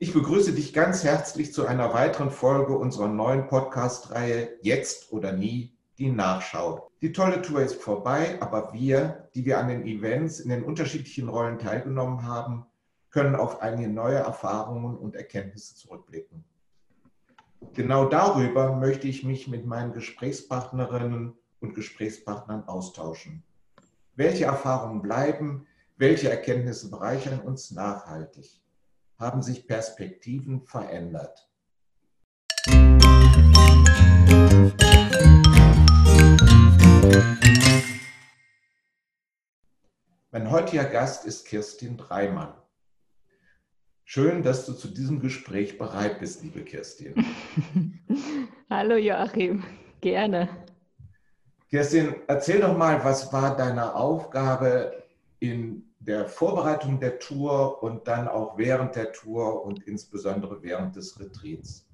Ich begrüße dich ganz herzlich zu einer weiteren Folge unserer neuen Podcast-Reihe Jetzt oder nie, die Nachschau. Die tolle Tour ist vorbei, aber wir, die wir an den Events in den unterschiedlichen Rollen teilgenommen haben, können auf einige neue Erfahrungen und Erkenntnisse zurückblicken. Genau darüber möchte ich mich mit meinen Gesprächspartnerinnen und Gesprächspartnern austauschen. Welche Erfahrungen bleiben, welche Erkenntnisse bereichern uns nachhaltig? Haben sich Perspektiven verändert. Mein heutiger Gast ist Kirstin Dreimann. Schön, dass du zu diesem Gespräch bereit bist, liebe Kirstin. Hallo Joachim, gerne. Kirstin, erzähl doch mal, was war deine Aufgabe in der Vorbereitung der Tour und dann auch während der Tour und insbesondere während des Retreats?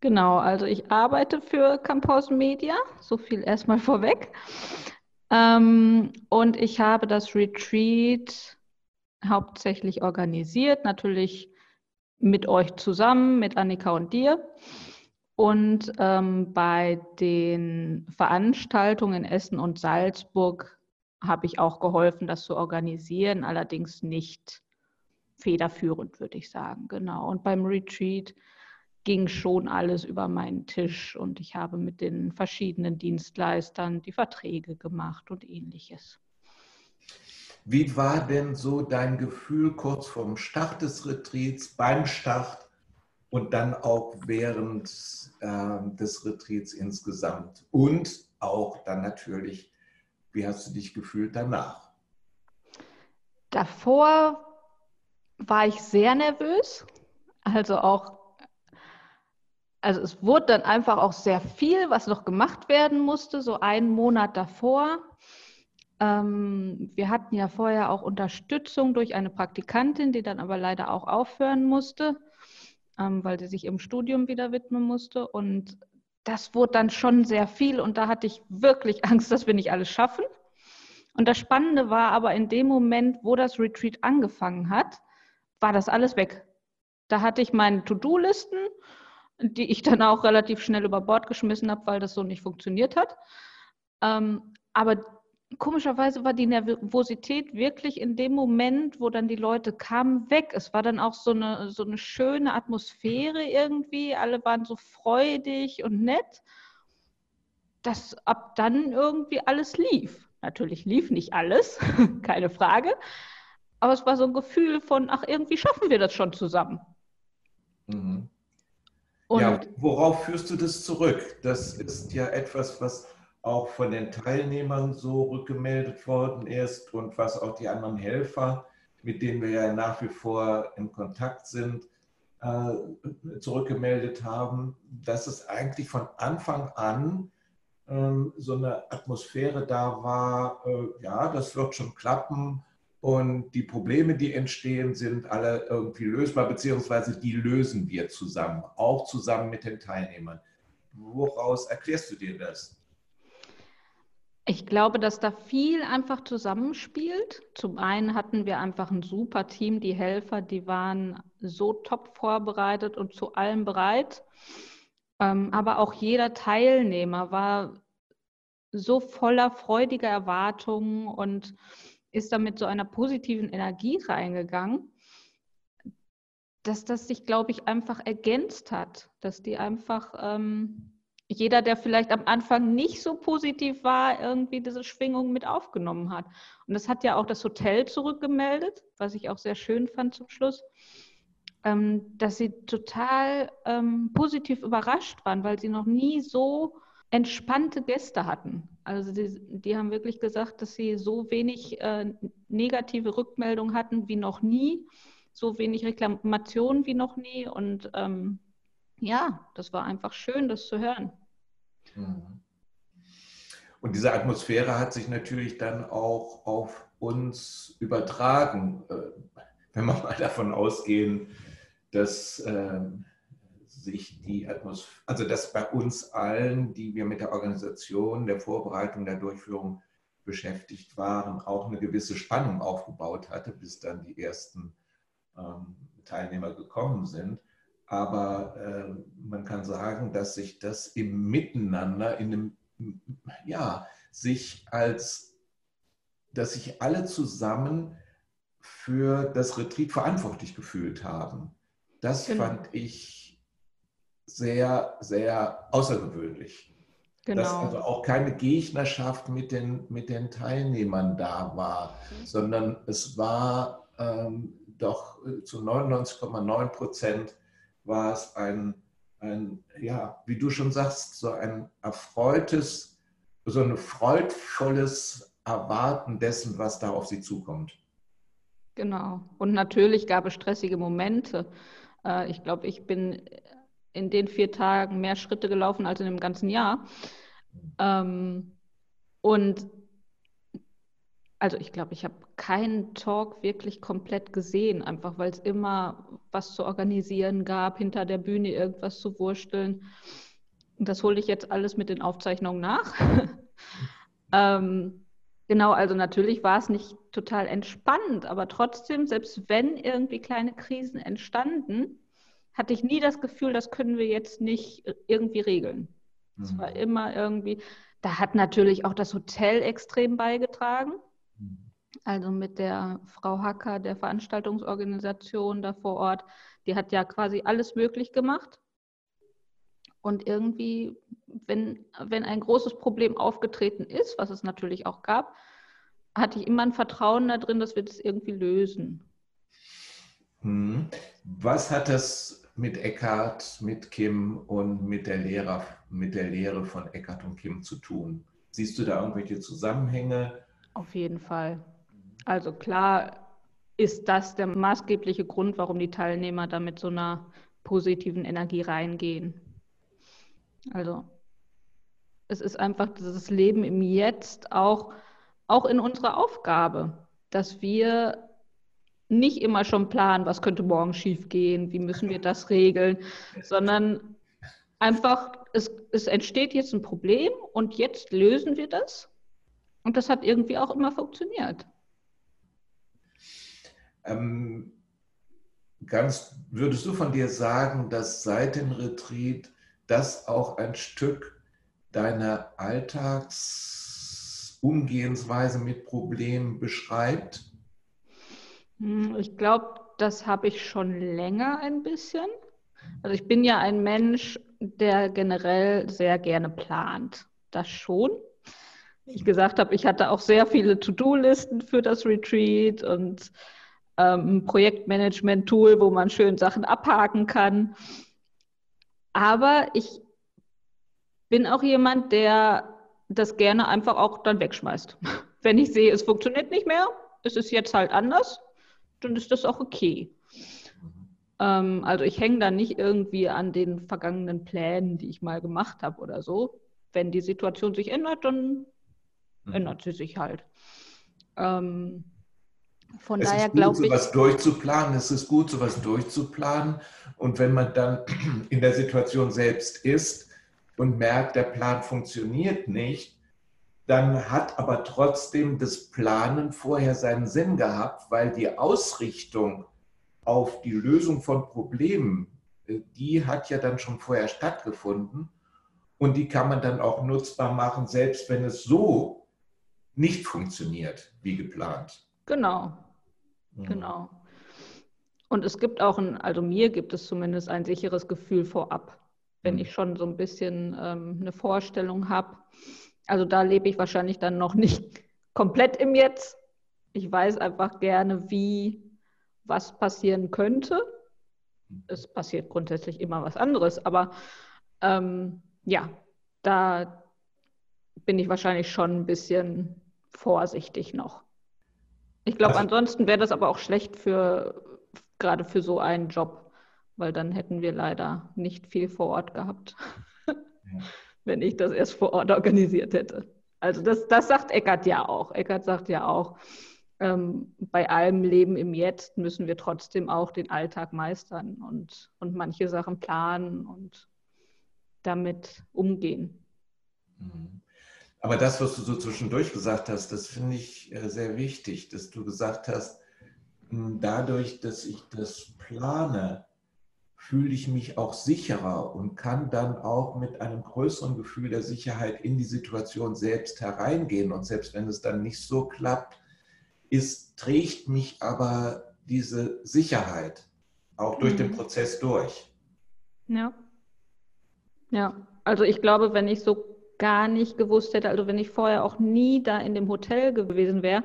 Genau, also ich arbeite für Campus Media, so viel erstmal vorweg. Ähm, und ich habe das Retreat hauptsächlich organisiert, natürlich mit euch zusammen, mit Annika und dir. Und ähm, bei den Veranstaltungen in Essen und Salzburg habe ich auch geholfen, das zu organisieren, allerdings nicht federführend, würde ich sagen. Genau. Und beim Retreat ging schon alles über meinen Tisch und ich habe mit den verschiedenen Dienstleistern die Verträge gemacht und ähnliches. Wie war denn so dein Gefühl kurz vorm Start des Retreats, beim Start und dann auch während äh, des Retreats insgesamt und auch dann natürlich wie hast du dich gefühlt danach? Davor war ich sehr nervös. Also auch, also es wurde dann einfach auch sehr viel, was noch gemacht werden musste, so einen Monat davor. Ähm, wir hatten ja vorher auch Unterstützung durch eine Praktikantin, die dann aber leider auch aufhören musste, ähm, weil sie sich im Studium wieder widmen musste. Und das wurde dann schon sehr viel und da hatte ich wirklich Angst, dass wir nicht alles schaffen. Und das Spannende war aber in dem Moment, wo das Retreat angefangen hat, war das alles weg. Da hatte ich meine To-Do-Listen, die ich dann auch relativ schnell über Bord geschmissen habe, weil das so nicht funktioniert hat. Ähm, aber komischerweise war die Nervosität wirklich in dem Moment, wo dann die Leute kamen, weg. Es war dann auch so eine, so eine schöne Atmosphäre irgendwie. Alle waren so freudig und nett, dass ab dann irgendwie alles lief. Natürlich lief nicht alles, keine Frage. Aber es war so ein Gefühl von, ach, irgendwie schaffen wir das schon zusammen. Mhm. ja, worauf führst du das zurück? Das ist ja etwas, was auch von den Teilnehmern so rückgemeldet worden ist und was auch die anderen Helfer, mit denen wir ja nach wie vor in Kontakt sind, äh, zurückgemeldet haben, dass es eigentlich von Anfang an ähm, so eine Atmosphäre da war, äh, ja, das wird schon klappen und die Probleme, die entstehen, sind alle irgendwie lösbar, beziehungsweise die lösen wir zusammen, auch zusammen mit den Teilnehmern. Woraus erklärst du dir das? Ich glaube, dass da viel einfach zusammenspielt. Zum einen hatten wir einfach ein super Team, die Helfer, die waren so top vorbereitet und zu allem bereit. Ähm, aber auch jeder Teilnehmer war so voller freudiger Erwartungen und ist da mit so einer positiven Energie reingegangen, dass das sich, glaube ich, einfach ergänzt hat, dass die einfach ähm, jeder, der vielleicht am Anfang nicht so positiv war, irgendwie diese Schwingung mit aufgenommen hat. Und das hat ja auch das Hotel zurückgemeldet, was ich auch sehr schön fand zum Schluss, ähm, dass sie total ähm, positiv überrascht waren, weil sie noch nie so entspannte Gäste hatten. Also die, die haben wirklich gesagt, dass sie so wenig äh, negative Rückmeldungen hatten wie noch nie, so wenig Reklamationen wie noch nie. Und ähm, ja, das war einfach schön, das zu hören. Mhm. Und diese Atmosphäre hat sich natürlich dann auch auf uns übertragen, äh, wenn wir mal davon ausgehen, dass ähm, sich die Atmosphäre, also dass bei uns allen, die wir mit der Organisation, der Vorbereitung, der Durchführung beschäftigt waren, auch eine gewisse Spannung aufgebaut hatte, bis dann die ersten ähm, Teilnehmer gekommen sind. Aber äh, man kann sagen, dass sich das im Miteinander, in einem, ja, sich als, dass sich alle zusammen für das Retreat verantwortlich gefühlt haben. Das genau. fand ich sehr, sehr außergewöhnlich. Genau. Dass also auch keine Gegnerschaft mit den, mit den Teilnehmern da war, mhm. sondern es war ähm, doch zu 99,9 Prozent war es ein, ein, ja, wie du schon sagst, so ein erfreutes, so ein freudvolles Erwarten dessen, was da auf sie zukommt. Genau. Und natürlich gab es stressige Momente. Äh, ich glaube, ich bin in den vier Tagen mehr Schritte gelaufen als in dem ganzen Jahr. Ähm, und also ich glaube, ich habe keinen Talk wirklich komplett gesehen, einfach weil es immer was zu organisieren gab, hinter der Bühne irgendwas zu wursteln. Das hole ich jetzt alles mit den Aufzeichnungen nach. ähm, genau, also natürlich war es nicht total entspannt, aber trotzdem, selbst wenn irgendwie kleine Krisen entstanden, hatte ich nie das Gefühl, das können wir jetzt nicht irgendwie regeln. Es mhm. war immer irgendwie, da hat natürlich auch das Hotel extrem beigetragen. Also mit der Frau Hacker, der Veranstaltungsorganisation da vor Ort, die hat ja quasi alles möglich gemacht. Und irgendwie, wenn, wenn ein großes Problem aufgetreten ist, was es natürlich auch gab, hatte ich immer ein Vertrauen darin, dass wir das irgendwie lösen. Hm. Was hat das mit Eckhart, mit Kim und mit der, Lehrer, mit der Lehre von Eckhart und Kim zu tun? Siehst du da irgendwelche Zusammenhänge? Auf jeden Fall. Also klar ist das der maßgebliche Grund, warum die Teilnehmer da mit so einer positiven Energie reingehen. Also es ist einfach dieses Leben im Jetzt auch, auch in unserer Aufgabe, dass wir nicht immer schon planen, was könnte morgen schiefgehen, wie müssen wir das regeln, sondern einfach, es, es entsteht jetzt ein Problem und jetzt lösen wir das und das hat irgendwie auch immer funktioniert. Ähm, ganz, würdest du von dir sagen, dass seit dem Retreat das auch ein Stück deiner Alltagsumgehensweise mit Problemen beschreibt? Hm, ich glaube, das habe ich schon länger ein bisschen. Also ich bin ja ein Mensch, der generell sehr gerne plant. Das schon ich gesagt habe, ich hatte auch sehr viele To-Do-Listen für das Retreat und ähm, ein Projektmanagement-Tool, wo man schön Sachen abhaken kann. Aber ich bin auch jemand, der das gerne einfach auch dann wegschmeißt. Wenn ich sehe, es funktioniert nicht mehr, es ist jetzt halt anders, dann ist das auch okay. Ähm, also ich hänge da nicht irgendwie an den vergangenen Plänen, die ich mal gemacht habe oder so. Wenn die Situation sich ändert, dann mhm. ändert sie sich halt. Ähm, von es daher glaube ich. sowas durchzuplanen, es ist gut, sowas durchzuplanen. Und wenn man dann in der Situation selbst ist und merkt, der Plan funktioniert nicht, dann hat aber trotzdem das Planen vorher seinen Sinn gehabt, weil die Ausrichtung auf die Lösung von Problemen, äh, die hat ja dann schon vorher stattgefunden und die kann man dann auch nutzbar machen, selbst wenn es so nicht funktioniert wie geplant. Genau, mhm. genau. Und es gibt auch ein, also mir gibt es zumindest ein sicheres Gefühl vorab, wenn mhm. ich schon so ein bisschen ähm, eine Vorstellung habe. Also da lebe ich wahrscheinlich dann noch nicht komplett im Jetzt. Ich weiß einfach gerne, wie was passieren könnte. Mhm. Es passiert grundsätzlich immer was anderes, aber ähm, ja, da bin ich wahrscheinlich schon ein bisschen vorsichtig noch. Ich glaube, also, ansonsten wäre das aber auch schlecht für gerade für so einen Job, weil dann hätten wir leider nicht viel vor Ort gehabt, ja. wenn ich das erst vor Ort organisiert hätte. Also das, das sagt Eckert ja auch. Eckert sagt ja auch, ähm, bei allem Leben im Jetzt müssen wir trotzdem auch den Alltag meistern und, und manche Sachen planen und damit umgehen. Mhm. Aber das, was du so zwischendurch gesagt hast, das finde ich äh, sehr wichtig, dass du gesagt hast, dadurch, dass ich das plane, fühle ich mich auch sicherer und kann dann auch mit einem größeren Gefühl der Sicherheit in die Situation selbst hereingehen. Und selbst wenn es dann nicht so klappt, ist, trägt mich aber diese Sicherheit auch durch mhm. den Prozess durch. Ja. Ja, also ich glaube, wenn ich so gar nicht gewusst hätte, also wenn ich vorher auch nie da in dem Hotel gewesen wäre,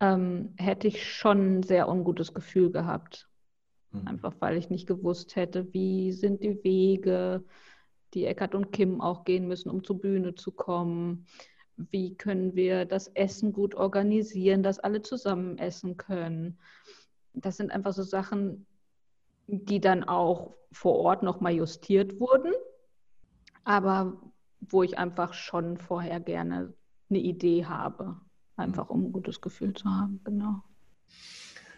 ähm, hätte ich schon ein sehr ungutes Gefühl gehabt. Mhm. Einfach weil ich nicht gewusst hätte, wie sind die Wege, die Eckart und Kim auch gehen müssen, um zur Bühne zu kommen. Wie können wir das Essen gut organisieren, dass alle zusammen essen können. Das sind einfach so Sachen, die dann auch vor Ort nochmal justiert wurden, aber wo ich einfach schon vorher gerne eine Idee habe, einfach um ein gutes Gefühl zu haben, genau.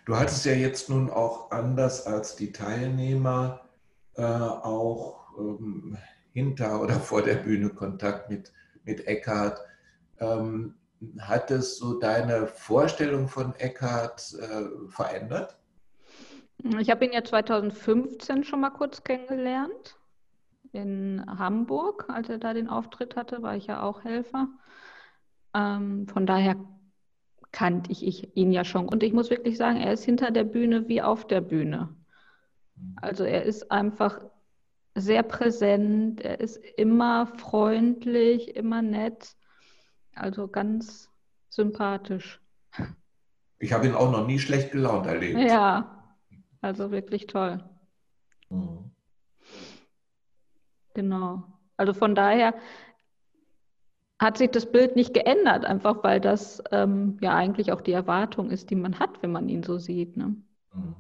Du hattest ja jetzt nun auch anders als die Teilnehmer äh, auch ähm, hinter oder vor der Bühne Kontakt mit, mit Eckhart. Ähm, hat es so deine Vorstellung von Eckhart äh, verändert? Ich habe ihn ja 2015 schon mal kurz kennengelernt in Hamburg, als er da den Auftritt hatte, war ich ja auch Helfer. Ähm, von daher kannte ich ihn ja schon. Und ich muss wirklich sagen, er ist hinter der Bühne wie auf der Bühne. Also er ist einfach sehr präsent, er ist immer freundlich, immer nett, also ganz sympathisch. Ich habe ihn auch noch nie schlecht gelaunt erlebt. Ja, also wirklich toll. Mhm. Genau. Also von daher, hat sich das Bild nicht geändert, einfach weil das ähm, ja eigentlich auch die Erwartung ist, die man hat, wenn man ihn so sieht. Ne? Mhm.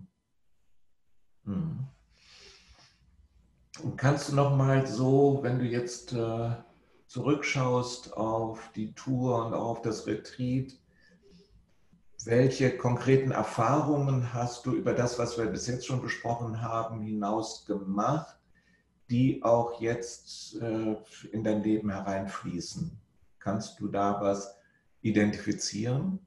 Mhm. Kannst du noch mal so, wenn du jetzt äh, zurückschaust auf die Tour und auf das Retreat, welche konkreten Erfahrungen hast du über das, was wir bis jetzt schon besprochen haben, hinaus gemacht, die auch jetzt äh, in dein Leben hereinfließen? Kannst du da was identifizieren?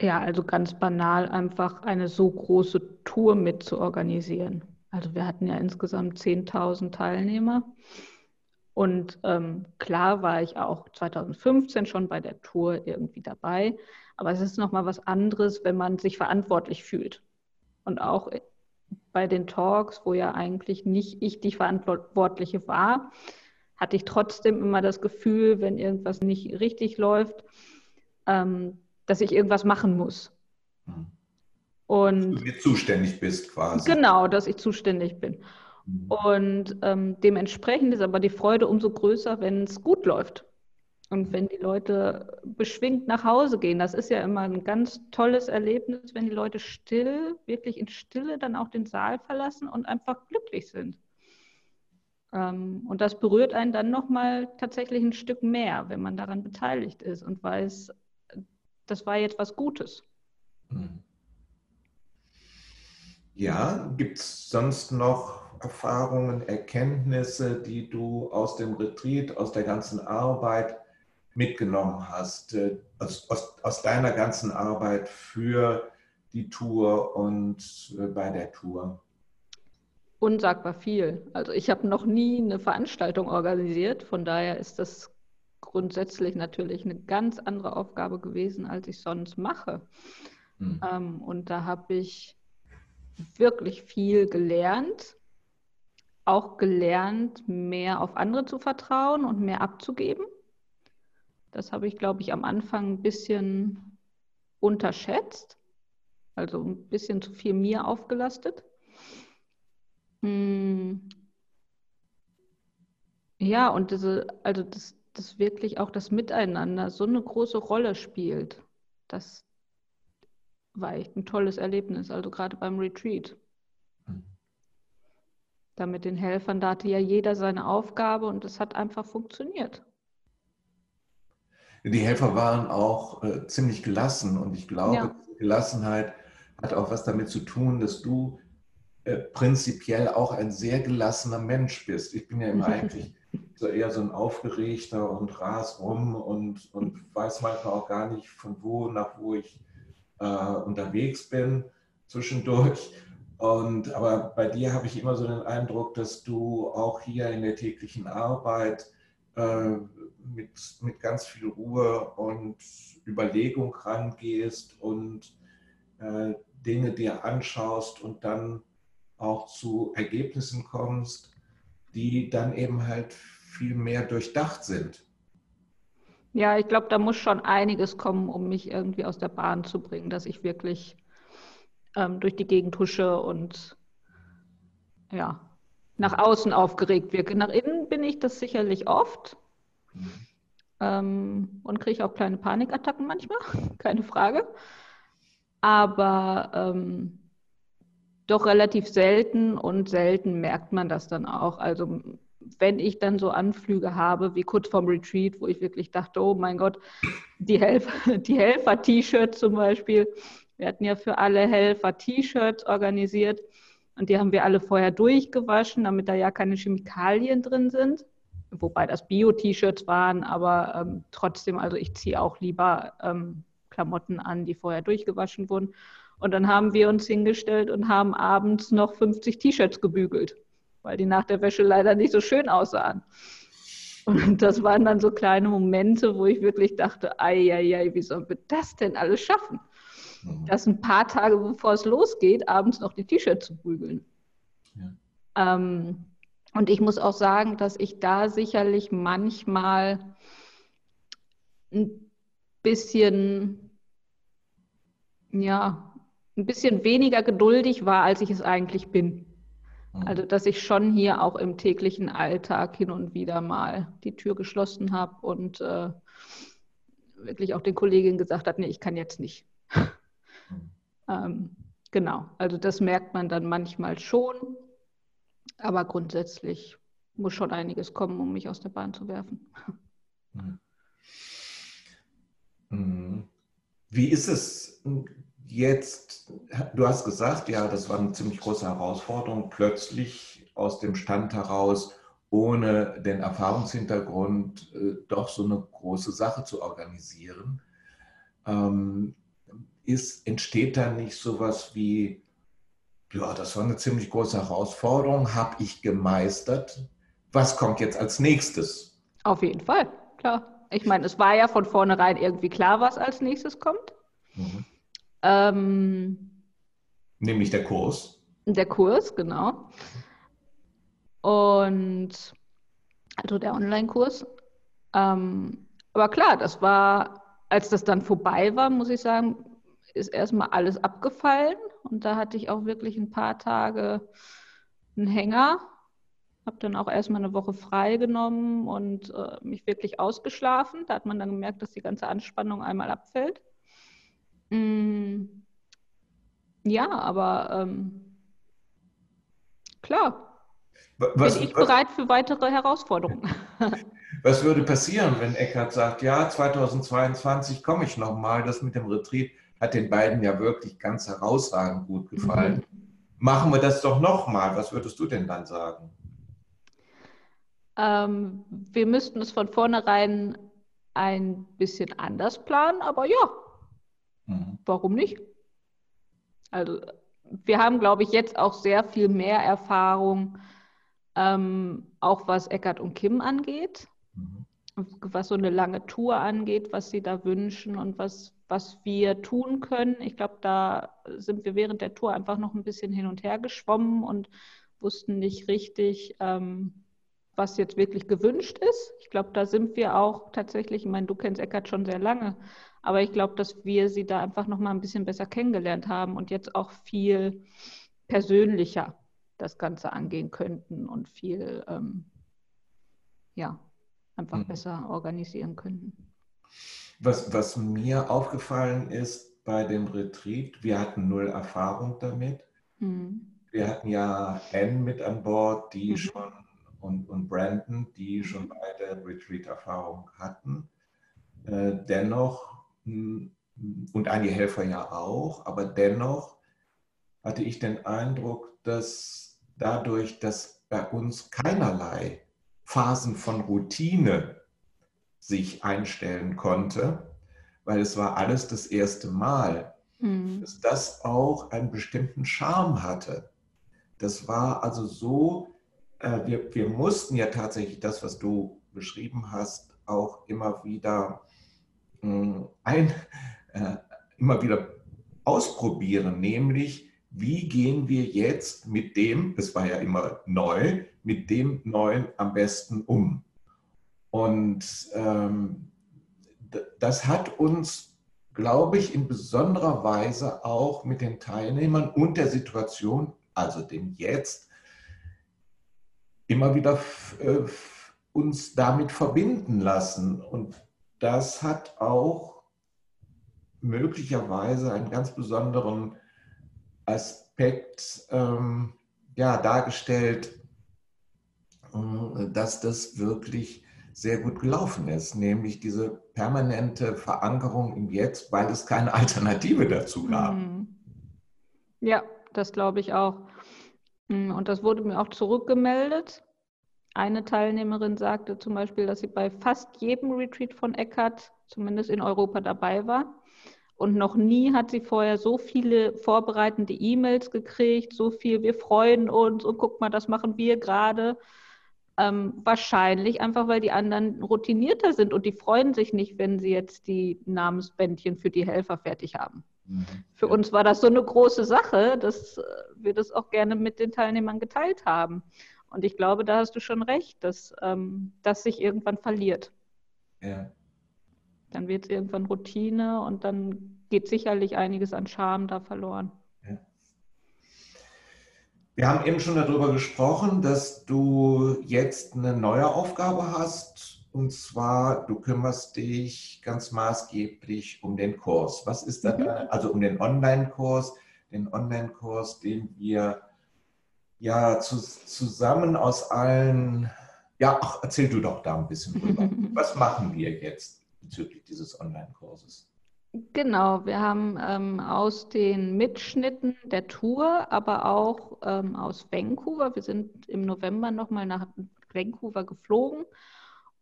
Ja, also ganz banal einfach eine so große Tour mit zu organisieren. Also wir hatten ja insgesamt 10.000 Teilnehmer. Und ähm, klar war ich auch 2015 schon bei der Tour irgendwie dabei. Aber es ist nochmal was anderes, wenn man sich verantwortlich fühlt. Und auch bei den Talks, wo ja eigentlich nicht ich die Verantwortliche war, hatte ich trotzdem immer das Gefühl, wenn irgendwas nicht richtig läuft, ähm, dass ich irgendwas machen muss. Mhm. Und dass du zuständig bist quasi. Genau, dass ich zuständig bin. Mhm. Und ähm, dementsprechend ist aber die Freude umso größer, wenn es gut läuft. Und wenn die Leute beschwingt nach Hause gehen, das ist ja immer ein ganz tolles Erlebnis, wenn die Leute still, wirklich in Stille dann auch den Saal verlassen und einfach glücklich sind. Ähm, und das berührt einen dann nochmal tatsächlich ein Stück mehr, wenn man daran beteiligt ist und weiß, das war jetzt was Gutes. Hm. Ja, gibt es sonst noch Erfahrungen, Erkenntnisse, die du aus dem Retreat, aus der ganzen Arbeit mitgenommen hast, äh, aus, aus, aus deiner ganzen Arbeit für die Tour und äh, bei der Tour? unsagbar viel. Also ich habe noch nie eine Veranstaltung organisiert, von daher ist das grundsätzlich natürlich eine ganz andere Aufgabe gewesen, als ich sonst mache. Mhm. Ähm, und da habe ich wirklich viel gelernt, auch gelernt, mehr auf andere zu vertrauen und mehr abzugeben. Das habe ich, glaube ich, am Anfang ein bisschen unterschätzt, also ein bisschen zu viel mir aufgelastet. Hm. Ja, und diese, also das, das wirklich auch das Miteinander so eine große Rolle spielt. Das war echt ein tolles Erlebnis, also gerade beim Retreat. Hm. Da mit den Helfern, da hatte ja jeder seine Aufgabe und es hat einfach funktioniert. Die Helfer waren auch äh, ziemlich gelassen und ich glaube, ja. Gelassenheit hat auch was damit zu tun, dass du äh, prinzipiell auch ein sehr gelassener Mensch bist. Ich bin ja immer eigentlich so eher so ein aufgeregter und ras rum und, und weiß manchmal auch gar nicht, von wo nach wo ich äh, unterwegs bin zwischendurch. Und, aber bei dir habe ich immer so den Eindruck, dass du auch hier in der täglichen Arbeit äh, mit, mit ganz viel Ruhe und Überlegung rangehst und äh, Dinge dir anschaust und dann auch zu Ergebnissen kommst, die dann eben halt viel mehr durchdacht sind. Ja, ich glaube, da muss schon einiges kommen, um mich irgendwie aus der Bahn zu bringen, dass ich wirklich ähm, durch die Gegend husche und ja, nach außen aufgeregt wirke. Nach innen bin ich das sicherlich oft ähm, und kriege auch kleine Panikattacken manchmal, keine Frage. Aber ähm, doch relativ selten und selten merkt man das dann auch. Also wenn ich dann so Anflüge habe, wie kurz vorm Retreat, wo ich wirklich dachte, oh mein Gott, die, Helf die Helfer-T-Shirts zum Beispiel, wir hatten ja für alle Helfer T-Shirts organisiert und die haben wir alle vorher durchgewaschen, damit da ja keine Chemikalien drin sind. Wobei das Bio-T-Shirts waren, aber ähm, trotzdem, also ich ziehe auch lieber ähm, Klamotten an, die vorher durchgewaschen wurden. Und dann haben wir uns hingestellt und haben abends noch 50 T-Shirts gebügelt, weil die nach der Wäsche leider nicht so schön aussahen. Und das waren dann so kleine Momente, wo ich wirklich dachte, ei, ei, ei, wie sollen wir das denn alles schaffen? Mhm. Das ein paar Tage bevor es losgeht, abends noch die T-Shirts zu bügeln. Ja. Ähm, und ich muss auch sagen, dass ich da sicherlich manchmal ein bisschen, ja, ein bisschen weniger geduldig war, als ich es eigentlich bin. Mhm. Also, dass ich schon hier auch im täglichen Alltag hin und wieder mal die Tür geschlossen habe und äh, wirklich auch den Kolleginnen gesagt habe, nee, ich kann jetzt nicht. Ähm, genau, also das merkt man dann manchmal schon, aber grundsätzlich muss schon einiges kommen, um mich aus der Bahn zu werfen. Mhm. Wie ist es jetzt? Du hast gesagt, ja, das war eine ziemlich große Herausforderung, plötzlich aus dem Stand heraus, ohne den Erfahrungshintergrund, äh, doch so eine große Sache zu organisieren. Ähm, ist, entsteht da nicht sowas wie, ja, das war eine ziemlich große Herausforderung, habe ich gemeistert. Was kommt jetzt als nächstes? Auf jeden Fall, klar. Ich meine, es war ja von vornherein irgendwie klar, was als nächstes kommt. Mhm. Ähm, Nämlich der Kurs. Der Kurs, genau. Und also der Online-Kurs. Ähm, aber klar, das war, als das dann vorbei war, muss ich sagen, ist erstmal alles abgefallen und da hatte ich auch wirklich ein paar Tage einen Hänger. Habe dann auch erstmal eine Woche frei genommen und äh, mich wirklich ausgeschlafen. Da hat man dann gemerkt, dass die ganze Anspannung einmal abfällt. Mm, ja, aber ähm, klar. Was, bin ich bereit für weitere Herausforderungen. Was würde passieren, wenn Eckert sagt, ja, 2022 komme ich nochmal, das mit dem Retreat hat den beiden ja wirklich ganz herausragend gut gefallen. Mhm. Machen wir das doch nochmal. Was würdest du denn dann sagen? Ähm, wir müssten es von vornherein ein bisschen anders planen, aber ja, mhm. warum nicht? Also wir haben, glaube ich, jetzt auch sehr viel mehr Erfahrung, ähm, auch was Eckart und Kim angeht, mhm. was so eine lange Tour angeht, was sie da wünschen und was, was wir tun können. Ich glaube, da sind wir während der Tour einfach noch ein bisschen hin und her geschwommen und wussten nicht richtig, ähm, was jetzt wirklich gewünscht ist. Ich glaube, da sind wir auch tatsächlich, ich meine, du kennst Eckert schon sehr lange, aber ich glaube, dass wir sie da einfach noch mal ein bisschen besser kennengelernt haben und jetzt auch viel persönlicher das Ganze angehen könnten und viel, ähm, ja, einfach mhm. besser organisieren könnten. Was, was mir aufgefallen ist bei dem Retreat, wir hatten null Erfahrung damit. Mhm. Wir hatten ja Anne mit an Bord, die mhm. schon und, und Brandon, die schon mhm. beide Retreat-Erfahrung hatten. Äh, dennoch, hm, und einige Helfer ja auch, aber dennoch hatte ich den Eindruck, dass dadurch, dass bei uns keinerlei Phasen von Routine sich einstellen konnte, weil es war alles das erste Mal. mhm. dass das auch einen bestimmten Charme hatte. Das war also so, äh, wir, wir mussten ja tatsächlich das, was du beschrieben hast, auch immer wieder äh, ein, äh, immer wieder ausprobieren, nämlich wie gehen wir jetzt mit dem, es war ja immer neu, mit dem Neuen am besten um. Und ähm, das hat uns, glaube ich, in besonderer Weise auch mit den Teilnehmern und der Situation, also dem Jetzt, immer wieder äh, uns damit verbinden lassen. Und das hat auch möglicherweise einen ganz besonderen Aspekt ähm, ja, dargestellt, äh, dass das wirklich sehr gut gelaufen ist, nämlich diese permanente Verankerung im Jetzt, weil es keine Alternative dazu gab. Mhm. Ja, das glaube ich auch. Mhm, und das wurde mir auch zurückgemeldet. Eine Teilnehmerin sagte zum Beispiel, dass sie bei fast jedem Retreat von Eckart, zumindest in Europa, dabei war. Und noch nie hat sie vorher so viele vorbereitende E-Mails gekriegt, so viel, wir freuen uns und guck mal, das machen wir gerade. Ähm, wahrscheinlich einfach, weil die anderen routinierter sind und die freuen sich nicht, wenn sie jetzt die Namensbändchen für die Helfer fertig haben. Mhm. Für ja. uns war das so eine große Sache, dass äh, wir das auch gerne mit den Teilnehmern geteilt haben. Und ich glaube, da hast du schon recht, dass ähm, das sich irgendwann verliert. Ja. Dann wird es irgendwann Routine und dann geht sicherlich einiges an Charme da verloren. Wir haben eben schon darüber gesprochen, dass du jetzt eine neue Aufgabe hast. Und zwar, du kümmerst dich ganz maßgeblich um den Kurs. Was ist das? Mhm. Also um den Online-Kurs, den Online-Kurs, den wir ja zu, zusammen aus allen, ja, ach, erzähl du doch da ein bisschen drüber. Was machen wir jetzt bezüglich dieses Online-Kurses? Genau, wir haben ähm, aus den Mitschnitten der Tour, aber auch ähm, aus Vancouver, wir sind im November nochmal nach Vancouver geflogen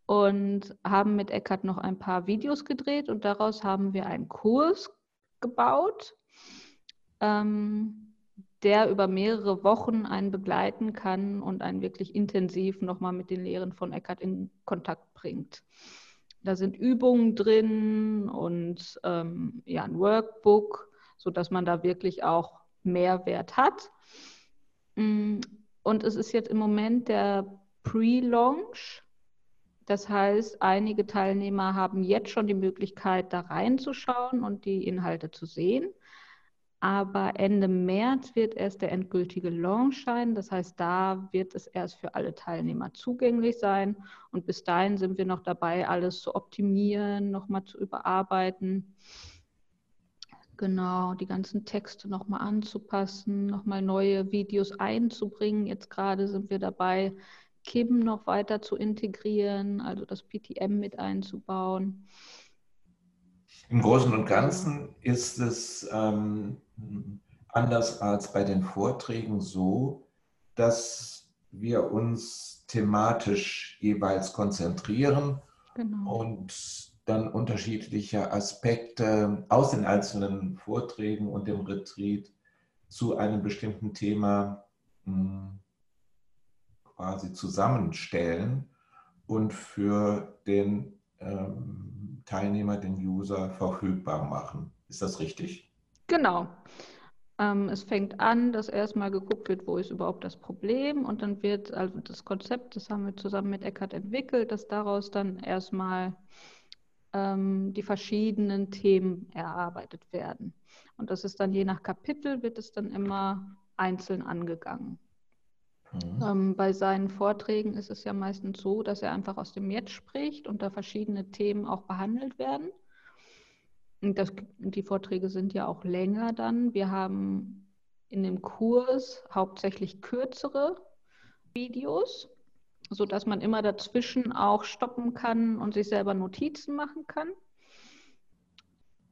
und haben mit Eckart noch ein paar Videos gedreht und daraus haben wir einen Kurs gebaut, ähm, der über mehrere Wochen einen begleiten kann und einen wirklich intensiv nochmal mit den Lehren von Eckart in Kontakt bringt. Da sind Übungen drin und ähm, ja, ein Workbook, sodass man da wirklich auch Mehrwert hat. Mm, und es ist jetzt im Moment der Pre-Launch. Das heißt, einige Teilnehmer haben jetzt schon die Möglichkeit, da reinzuschauen und die Inhalte zu sehen. Aber Ende März wird erst der endgültige Launch sein. Das heißt, da wird es erst für alle Teilnehmer zugänglich sein. Und bis dahin sind wir noch dabei, alles zu optimieren, nochmal zu überarbeiten. Genau, die ganzen Texte nochmal anzupassen, nochmal neue Videos einzubringen. Jetzt gerade sind wir dabei, Kim noch weiter zu integrieren, also das PTM mit einzubauen. Im Großen und Ganzen ist es ähm, anders als bei den Vorträgen so, dass wir uns thematisch jeweils konzentrieren genau. und dann unterschiedliche Aspekte aus den einzelnen Vorträgen und dem Retreat zu einem bestimmten Thema hm, quasi zusammenstellen und für den ähm, Teilnehmer, den User verfügbar machen. Ist das richtig? Genau. Ähm, es fängt an, dass erstmal geguckt wird, wo ist überhaupt das Problem und dann wird also das Konzept, das haben wir zusammen mit Eckart entwickelt, dass daraus dann erstmal ähm, die verschiedenen Themen erarbeitet werden. Und das ist dann je nach Kapitel, wird es dann immer einzeln angegangen. Mhm. Ähm, bei seinen Vorträgen ist es ja meistens so, dass er einfach aus dem Jetzt spricht und da verschiedene Themen auch behandelt werden. Das, die Vorträge sind ja auch länger dann. Wir haben in dem Kurs hauptsächlich kürzere Videos, sodass man immer dazwischen auch stoppen kann und sich selber Notizen machen kann.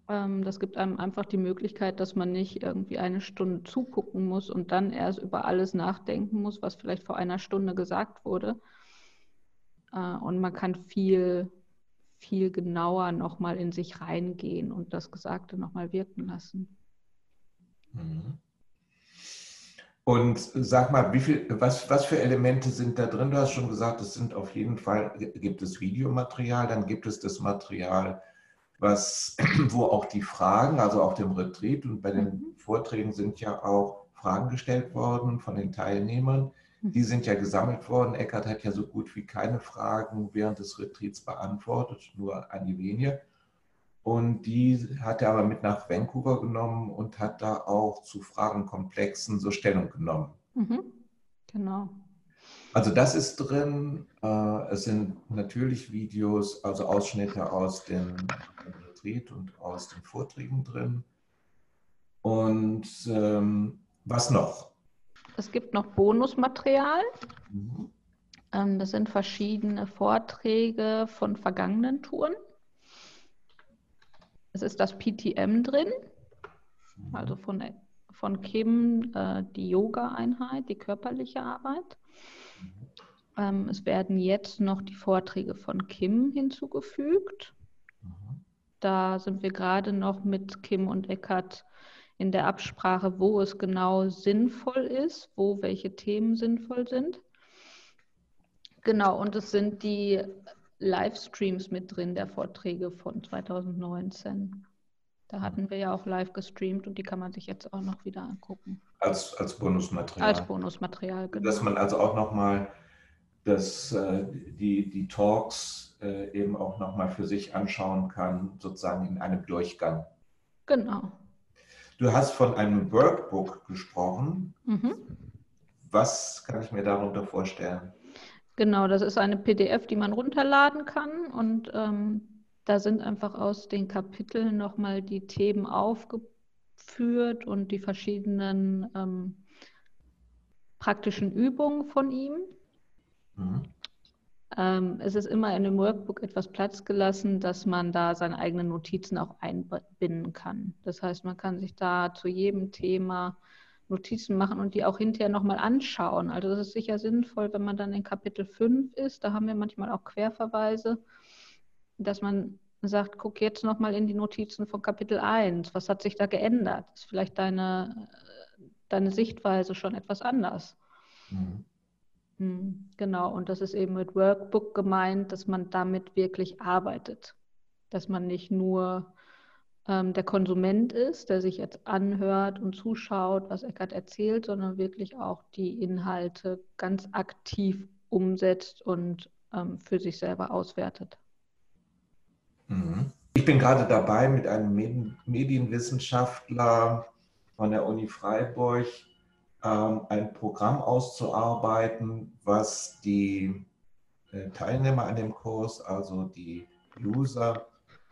Ähm, das gibt einem einfach die Möglichkeit, dass man nicht irgendwie eine Stunde zugucken muss und dann erst über alles nachdenken muss, was vielleicht vor einer Stunde gesagt wurde. Äh, und man kann viel viel genauer nochmal in sich reingehen und das Gesagte nochmal wirken lassen. Mhm. Und sag mal, wie viel, was, was für Elemente sind da drin? Du hast schon gesagt, es sind auf jeden Fall, gibt es Videomaterial, dann gibt es das Material, was, wo auch die Fragen, also auf dem Retreat und bei den mhm. Vorträgen sind ja auch Fragen gestellt worden von den Teilnehmern. Die mhm. sind ja gesammelt worden. Eckert hat ja so gut wie keine Fragen während des Retreats beantwortet, nur einige wenige. Und die hat er aber mit nach Vancouver genommen und hat da auch zu Fragenkomplexen so Stellung genommen. Mhm. Genau. Also das ist drin. Äh, es sind natürlich Videos, also Ausschnitte aus dem Retreat und aus den Vorträgen drin. Und ähm, was noch? Es gibt noch Bonusmaterial. Mhm. Ähm, das sind verschiedene Vorträge von vergangenen Touren. Es ist das PTM drin, also von, von Kim äh, die Yoga-Einheit, die körperliche Arbeit. Ähm, es werden jetzt noch die Vorträge von Kim hinzugefügt. Da sind wir gerade noch mit Kim und Eckert in der Absprache, wo es genau sinnvoll ist, wo welche Themen sinnvoll sind. Genau, und es sind die Livestreams mit drin der Vorträge von 2019. Da hatten wir ja auch live gestreamt und die kann man sich jetzt auch noch wieder angucken. Als, als Bonusmaterial. Als Bonusmaterial, genau. Dass man also auch nochmal dass, äh, die, die Talks äh, eben auch nochmal für sich anschauen kann, sozusagen in einem Durchgang. Genau. Du hast von einem Workbook gesprochen. Mhm. Was kann ich mir darunter vorstellen? Genau, das ist eine PDF, die man runterladen kann und ähm, da sind einfach aus den Kapiteln nochmal die Themen aufgeführt und die verschiedenen ähm, praktischen Übungen von ihm. Mhm. Ähm, es ist immer in dem Workbook etwas Platz gelassen, dass man da seine eigenen Notizen auch einbinden kann. Das heißt, man kann sich da zu jedem Thema Notizen machen und die auch hinterher nochmal anschauen. Also das ist sicher sinnvoll, wenn man dann in Kapitel 5 ist. Da haben wir manchmal auch Querverweise, dass man sagt, guck jetzt nochmal in die Notizen von Kapitel 1. Was hat sich da geändert? Ist vielleicht deine, deine Sichtweise schon etwas anders? Mhm. Hm, genau, und das ist eben mit Workbook gemeint, dass man damit wirklich arbeitet. Dass man nicht nur ähm, der Konsument ist, der sich jetzt anhört und zuschaut, was Eckart erzählt, sondern wirklich auch die Inhalte ganz aktiv umsetzt und ähm, für sich selber auswertet. Mhm. Ich bin gerade dabei, mit einem Medienwissenschaftler von der Uni Freiburg ein Programm auszuarbeiten, was die äh, Teilnehmer an dem Kurs, also die User,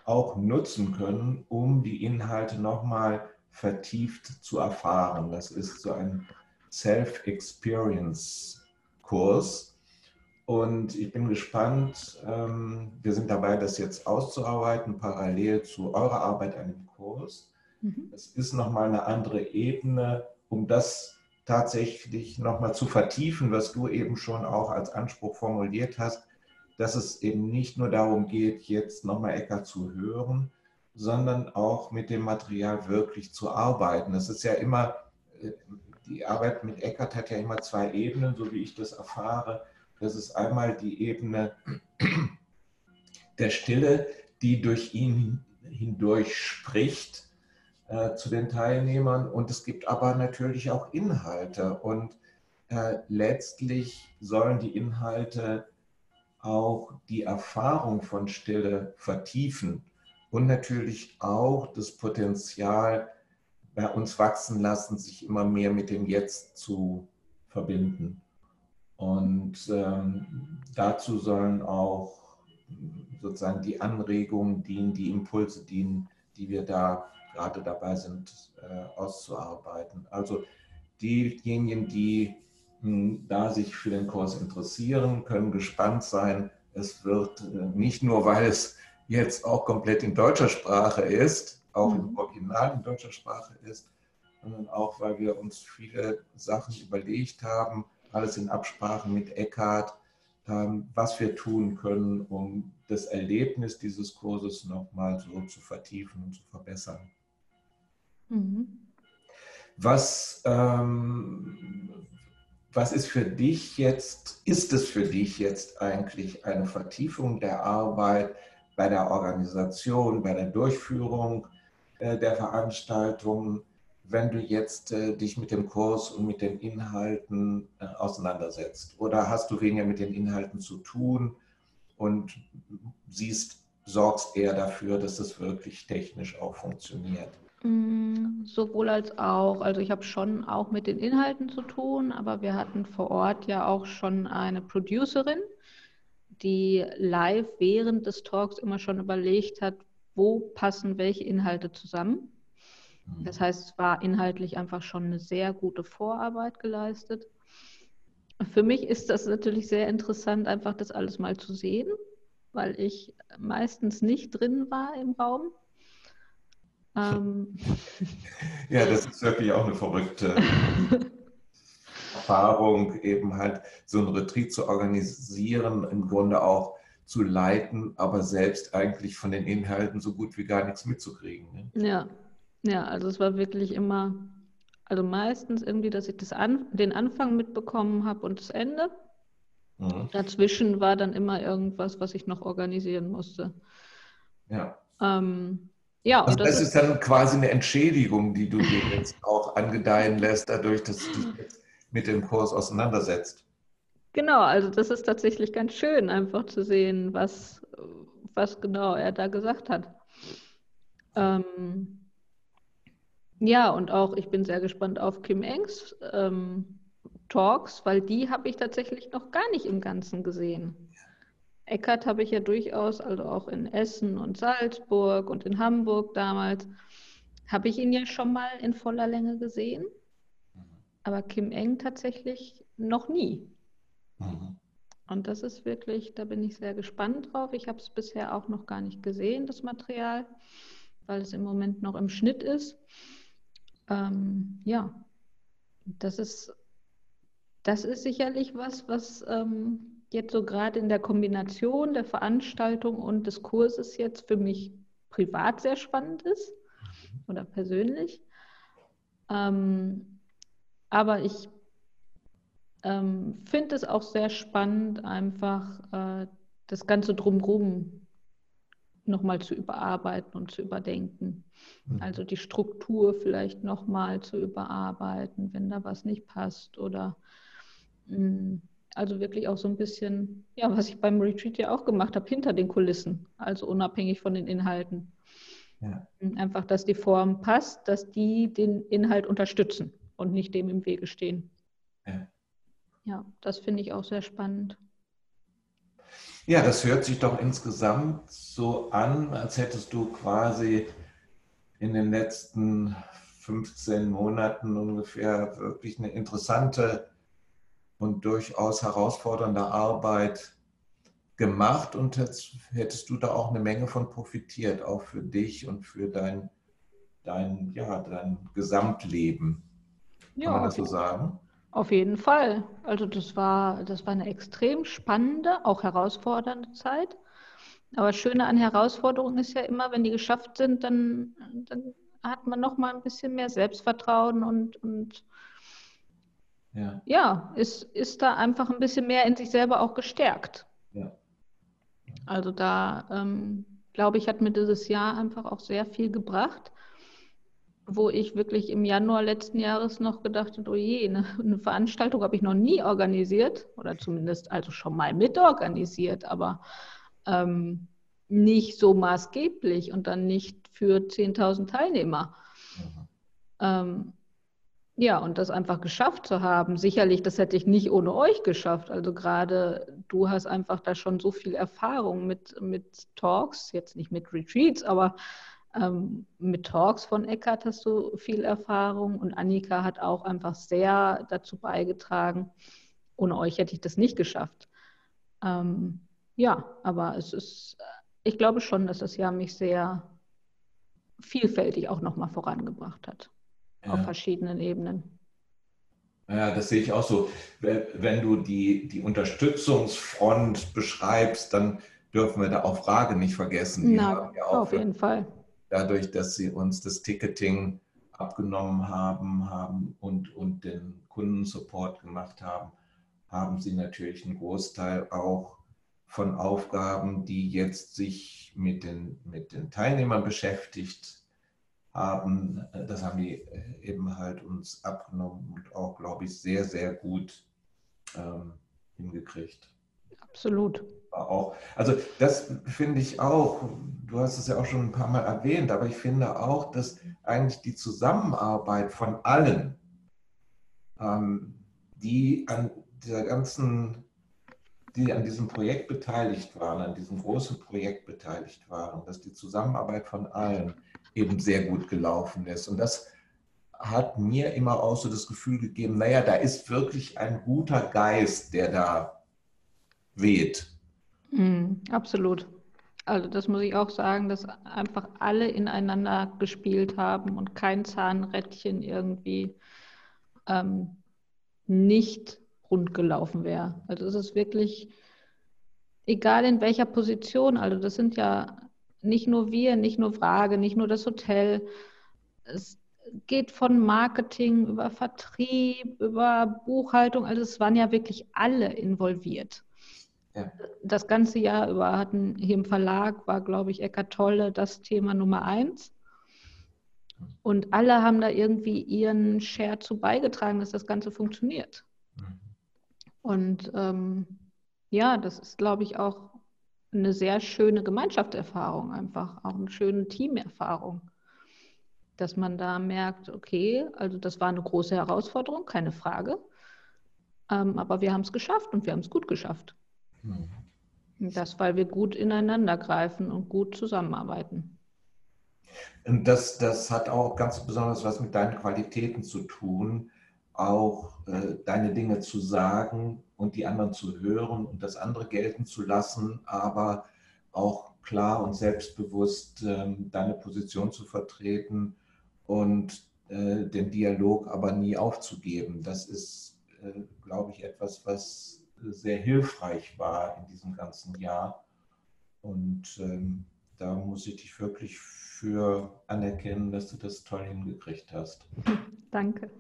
auch nutzen können, um die Inhalte nochmal vertieft zu erfahren. Das ist so ein Self-Experience-Kurs. Und ich bin gespannt, ähm, wir sind dabei, das jetzt auszuarbeiten, parallel zu eurer Arbeit an dem Kurs. Mhm. Es ist nochmal eine andere Ebene, um das tatsächlich nochmal zu vertiefen, was du eben schon auch als Anspruch formuliert hast, dass es eben nicht nur darum geht, jetzt nochmal Eckart zu hören, sondern auch mit dem Material wirklich zu arbeiten. Das ist ja immer, äh, die Arbeit mit Eckart hat ja immer zwei Ebenen, so wie ich das erfahre. Das ist einmal die Ebene der Stille, die durch ihn hindurch spricht äh, zu den Teilnehmern. Und es gibt aber natürlich auch Inhalte. Und äh, letztlich sollen die Inhalte auch die Erfahrung von Stille vertiefen und natürlich auch das Potenzial bei uns wachsen lassen, sich immer mehr mit dem Jetzt zu verbinden. Und ähm, dazu sollen auch sozusagen die Anregungen dienen, die Impulse dienen, die wir da gerade dabei sind äh, auszuarbeiten. Also diejenigen, die da sich für den Kurs interessieren, können gespannt sein. Es wird äh, nicht nur, weil es jetzt auch komplett in deutscher Sprache ist, auch mhm. im Original in deutscher Sprache ist, sondern auch, weil wir uns viele Sachen überlegt haben, alles in Absprache mit Eckhart, ähm, was wir tun können, um das Erlebnis dieses Kurses nochmal so zu vertiefen und zu verbessern. Mhm. Was, ähm, was ist für dich jetzt, ist es für dich jetzt eigentlich eine Vertiefung der Arbeit bei der Organisation, bei der Durchführung äh, der Veranstaltungen, wenn du jetzt äh, dich mit dem Kurs und mit den Inhalten äh, auseinandersetzt? Oder hast du weniger mit den Inhalten zu tun und siehst, sorgst eher dafür, dass es wirklich technisch auch funktioniert? Mm, sowohl als auch. Also ich habe schon auch mit den Inhalten zu tun, aber wir hatten vor Ort ja auch schon eine Producerin, die live während des Talks immer schon überlegt hat, wo passen welche Inhalte zusammen. Mhm. Das heißt, es war inhaltlich einfach schon eine sehr gute Vorarbeit geleistet. Für mich ist das natürlich sehr interessant, einfach das alles mal zu sehen, weil ich meistens nicht drin war im Raum. Ähm. Ja, das ist wirklich auch eine verrückte Erfahrung, eben halt so ein Retreat zu organisieren, im Grunde auch zu leiten, aber selbst eigentlich von den Inhalten so gut wie gar nichts mitzukriegen. Ne? Ja, ja, also es war wirklich immer, also meistens irgendwie, dass ich das an, den Anfang mitbekommen habe und das Ende. Mhm. Dazwischen war dann immer irgendwas, was ich noch organisieren musste. Ja. Ähm, ja, also das, das, ist dann quasi eine Entschädigung, die du dir jetzt auch angedeihen lässt, dadurch, dass du dich jetzt mit dem Kurs auseinandersetzt. Genau, also das ist tatsächlich ganz schön, einfach zu sehen, was, was genau er da gesagt hat. Ähm, ja, und auch ich bin sehr gespannt auf Kim Engs ähm, Talks, weil die habe ich tatsächlich noch gar nicht im Ganzen gesehen. Eckert habe ich ja durchaus, also auch in Essen und Salzburg und in Hamburg damals, habe ich ihn ja schon mal in voller Länge gesehen. Mhm. Aber Kim Eng tatsächlich noch nie. Mhm. Und das ist wirklich, da bin ich sehr gespannt drauf. Ich habe es bisher auch noch gar nicht gesehen, das Material, weil es im Moment noch im Schnitt ist. Ähm, ja, das ist, das ist sicherlich was, was ähm, jetzt so gerade in der Kombination der Veranstaltung und des Kurses jetzt für mich privat sehr spannend ist oder persönlich. Ähm, aber ich ähm, finde es auch sehr spannend, einfach äh, das Ganze drumherum nochmal zu überarbeiten und zu überdenken. Mhm. Also die Struktur vielleicht nochmal zu überarbeiten, wenn da was nicht passt oder mh, mm, also wirklich auch so ein bisschen, ja, was ich beim Retreat ja auch gemacht habe, hinter den Kulissen, also unabhängig von den Inhalten. Ja. Einfach, dass die Form passt, dass die den Inhalt unterstützen und nicht dem im Wege stehen. Ja, ja das finde ich auch sehr spannend. Ja, das hört sich doch insgesamt so an, als hättest du quasi in den letzten 15 Monaten ungefähr wirklich eine interessante und durchaus herausfordernde Arbeit gemacht und hättest du da auch eine Menge von profitiert, auch für dich und für dein, dein, ja, dein Gesamtleben. Kann ja, man das so sagen? Auf jeden Fall. Also das war, das war eine extrem spannende, auch herausfordernde Zeit. Aber Schöne an Herausforderungen ist ja immer, wenn die geschafft sind, dann, dann hat man noch mal ein bisschen mehr Selbstvertrauen und, und ja, ja ist, ist da einfach ein bisschen mehr in sich selber auch gestärkt. Ja. Also da ähm, glaube ich, hat mir dieses Jahr einfach auch sehr viel gebracht, wo ich wirklich im Januar letzten Jahres noch gedacht habe, oh je, eine, eine Veranstaltung habe ich noch nie organisiert oder zumindest also schon mal mitorganisiert, aber ähm, nicht so maßgeblich und dann nicht für 10.000 Teilnehmer. Mhm. Ähm, ja, und das einfach geschafft zu haben. Sicherlich, das hätte ich nicht ohne euch geschafft. Also gerade du hast einfach da schon so viel Erfahrung mit, mit Talks, jetzt nicht mit Retreats, aber ähm, mit Talks von Eckart hast du viel Erfahrung und Annika hat auch einfach sehr dazu beigetragen. Ohne euch hätte ich das nicht geschafft. Ähm, ja, aber es ist, ich glaube schon, dass das Jahr mich sehr vielfältig auch nochmal vorangebracht hat ja. auf verschiedenen Ebenen. Ja, das sehe ich auch so. Wenn du die, die Unterstützungsfront beschreibst, dann dürfen wir da auch Frage nicht vergessen. Na, ja auf jeden Fall. Dadurch, dass sie uns das Ticketing abgenommen haben, haben und, und den Kundensupport gemacht haben, haben sie natürlich einen Großteil auch von Aufgaben, die jetzt sich mit den, mit den Teilnehmern beschäftigt haben. Das haben die eben halt uns abgenommen und auch, glaube ich, sehr, sehr gut ähm, hingekriegt. Absolut. Auch, also das finde ich auch, du hast es ja auch schon ein paar Mal erwähnt, aber ich finde auch, dass eigentlich die Zusammenarbeit von allen, ähm, die an dieser ganzen, die an diesem Projekt beteiligt waren, an diesem großen Projekt beteiligt waren, dass die Zusammenarbeit von allen eben sehr gut gelaufen ist. Und das hat mir immer auch so das Gefühl gegeben, naja, da ist wirklich ein guter Geist, der da weht. Mm, absolut. Also das muss ich auch sagen, dass einfach alle ineinander gespielt haben und kein Zahnrädchen irgendwie ähm, nicht rund gelaufen wäre. Also es ist wirklich, egal in welcher Position, also das sind ja nicht nur wir, nicht nur Frage, nicht nur das Hotel. Es geht von Marketing über Vertrieb, über Buchhaltung, also es waren ja wirklich alle involviert. Ja. Das ganze Jahr über hatten hier im Verlag, war, glaube ich, Eckart Tolle das Thema Nummer eins. Und alle haben da irgendwie ihren Share zu beigetragen, dass das Ganze funktioniert. Mhm. Und ähm, ja, das ist, glaube ich, auch eine sehr schöne Gemeinschaftserfahrung, einfach auch eine schöne Teamerfahrung. Dass man da merkt, okay, also das war eine große Herausforderung, keine Frage. Ähm, aber wir haben es geschafft und wir haben es gut geschafft. Mhm. Das, weil wir gut ineinander greifen und gut zusammenarbeiten. Und das, das hat auch ganz besonders was mit deinen Qualitäten zu tun, auch äh, deine Dinge zu sagen und die anderen zu hören und das andere gelten zu lassen, aber auch klar und selbstbewusst äh, deine Position zu vertreten und äh, den Dialog aber nie aufzugeben. Das ist, äh, glaube ich, etwas, was sehr hilfreich war in diesem ganzen Jahr. Und ähm, da muss ich dich wirklich für anerkennen, dass du das toll hingekriegt hast. Danke.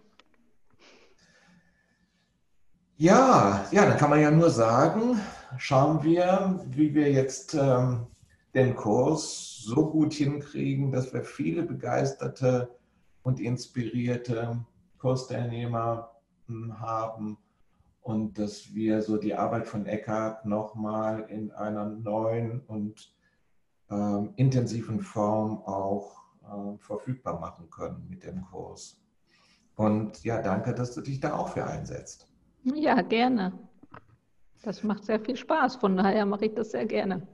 Ja, ja, dann kann man ja nur sagen, schauen wir, wie wir jetzt ähm, den Kurs so gut hinkriegen, dass wir viele begeisterte und inspirierte Kursteilnehmer hm, haben und dass wir so die Arbeit von Eckhart nochmal in einer neuen und ähm, intensiven Form auch äh, verfügbar machen können mit dem Kurs. Und ja, danke, dass du dich da auch für einsetzt. Ja, gerne. Das macht sehr viel Spaß, von daher mache ich das sehr gerne.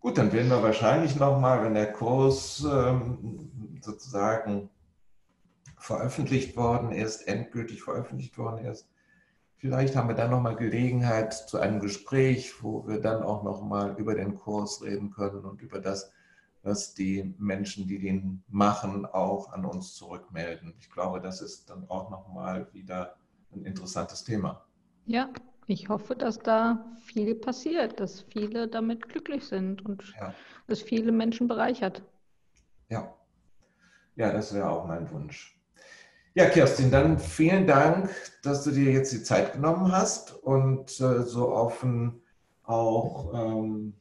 Gut, dann werden wir wahrscheinlich nochmal, wenn der Kurs ähm, sozusagen veröffentlicht worden ist, endgültig veröffentlicht worden ist, Vielleicht haben wir dann nochmal Gelegenheit zu einem Gespräch, wo wir dann auch nochmal über den Kurs reden können und über das, was die Menschen, die den machen, auch an uns zurückmelden. Ich glaube, das ist dann auch nochmal wieder ein interessantes Thema. Ja, ich hoffe, dass da viel passiert, dass viele damit glücklich sind und ja. dass viele Menschen bereichert. Ja, ja, das wäre auch mein Wunsch. Ja, Kerstin, dann vielen Dank, dass du dir jetzt die Zeit genommen hast und äh, so offen auch ähm,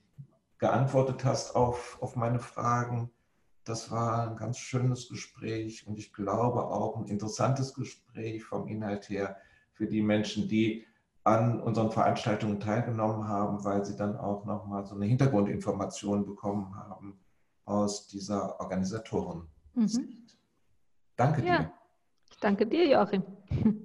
geantwortet hast auf, auf meine Fragen. Das war ein ganz schönes Gespräch und ich glaube auch ein interessantes Gespräch vom Inhalt her für die Menschen, die an unseren Veranstaltungen teilgenommen haben, weil sie dann auch nochmal so eine Hintergrundinformation bekommen haben aus dieser Organisatoren. Mhm. Danke ja. dir. Danke dir, Joachim.